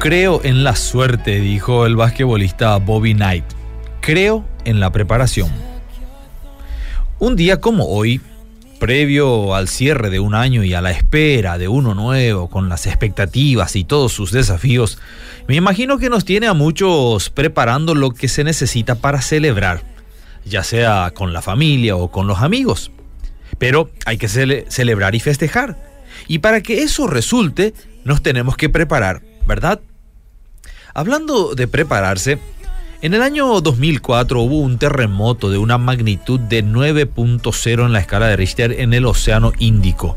creo en la suerte, dijo el basquetbolista Bobby Knight. Creo en la preparación. Un día como hoy, previo al cierre de un año y a la espera de uno nuevo, con las expectativas y todos sus desafíos, me imagino que nos tiene a muchos preparando lo que se necesita para celebrar, ya sea con la familia o con los amigos. Pero hay que celebrar y festejar. Y para que eso resulte, nos tenemos que preparar, ¿verdad? Hablando de prepararse, en el año 2004 hubo un terremoto de una magnitud de 9.0 en la escala de Richter en el Océano Índico.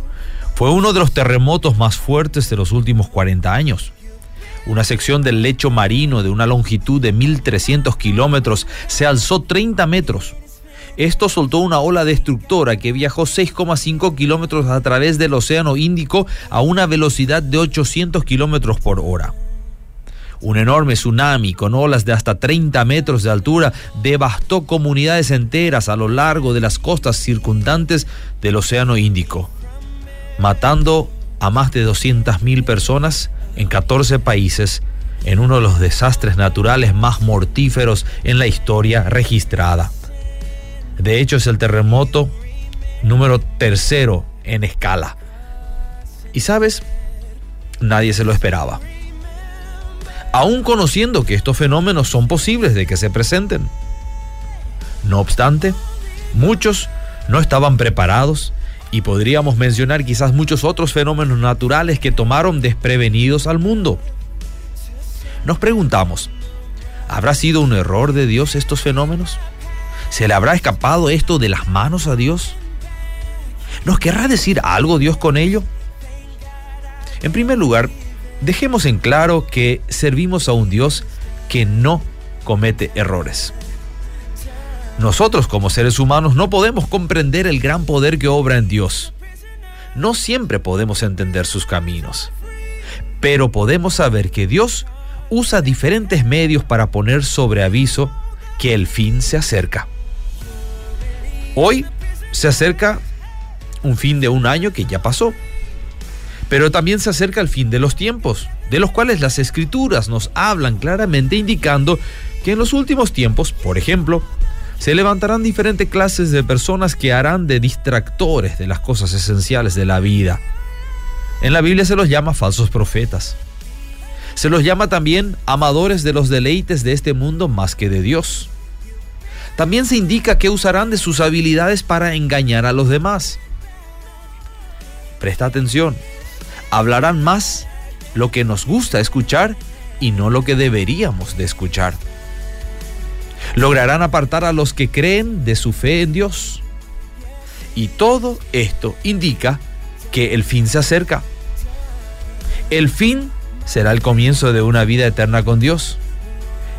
Fue uno de los terremotos más fuertes de los últimos 40 años. Una sección del lecho marino de una longitud de 1.300 kilómetros se alzó 30 metros. Esto soltó una ola destructora que viajó 6,5 kilómetros a través del Océano Índico a una velocidad de 800 kilómetros por hora. Un enorme tsunami con olas de hasta 30 metros de altura devastó comunidades enteras a lo largo de las costas circundantes del Océano Índico, matando a más de 200.000 personas en 14 países en uno de los desastres naturales más mortíferos en la historia registrada. De hecho, es el terremoto número tercero en escala. Y sabes, nadie se lo esperaba aún conociendo que estos fenómenos son posibles de que se presenten. No obstante, muchos no estaban preparados y podríamos mencionar quizás muchos otros fenómenos naturales que tomaron desprevenidos al mundo. Nos preguntamos, ¿habrá sido un error de Dios estos fenómenos? ¿Se le habrá escapado esto de las manos a Dios? ¿Nos querrá decir algo Dios con ello? En primer lugar, dejemos en claro que servimos a un Dios que no comete errores. Nosotros como seres humanos no podemos comprender el gran poder que obra en Dios. No siempre podemos entender sus caminos, pero podemos saber que Dios usa diferentes medios para poner sobre aviso que el fin se acerca. Hoy se acerca un fin de un año que ya pasó pero también se acerca el fin de los tiempos, de los cuales las escrituras nos hablan claramente indicando que en los últimos tiempos, por ejemplo, se levantarán diferentes clases de personas que harán de distractores de las cosas esenciales de la vida. En la Biblia se los llama falsos profetas. Se los llama también amadores de los deleites de este mundo más que de Dios. También se indica que usarán de sus habilidades para engañar a los demás. Presta atención, hablarán más lo que nos gusta escuchar y no lo que deberíamos de escuchar. Lograrán apartar a los que creen de su fe en Dios. Y todo esto indica que el fin se acerca. El fin será el comienzo de una vida eterna con Dios.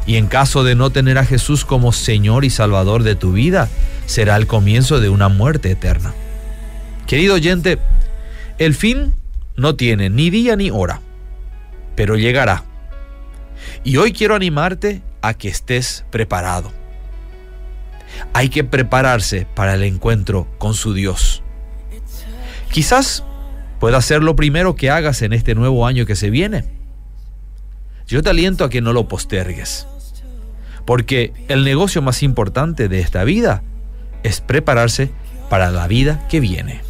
Y en caso de no tener a Jesús como Señor y Salvador de tu vida, será el comienzo de una muerte eterna. Querido oyente, el fin no tiene ni día ni hora, pero llegará. Y hoy quiero animarte a que estés preparado. Hay que prepararse para el encuentro con su Dios. Quizás pueda ser lo primero que hagas en este nuevo año que se viene. Yo te aliento a que no lo postergues, porque el negocio más importante de esta vida es prepararse para la vida que viene.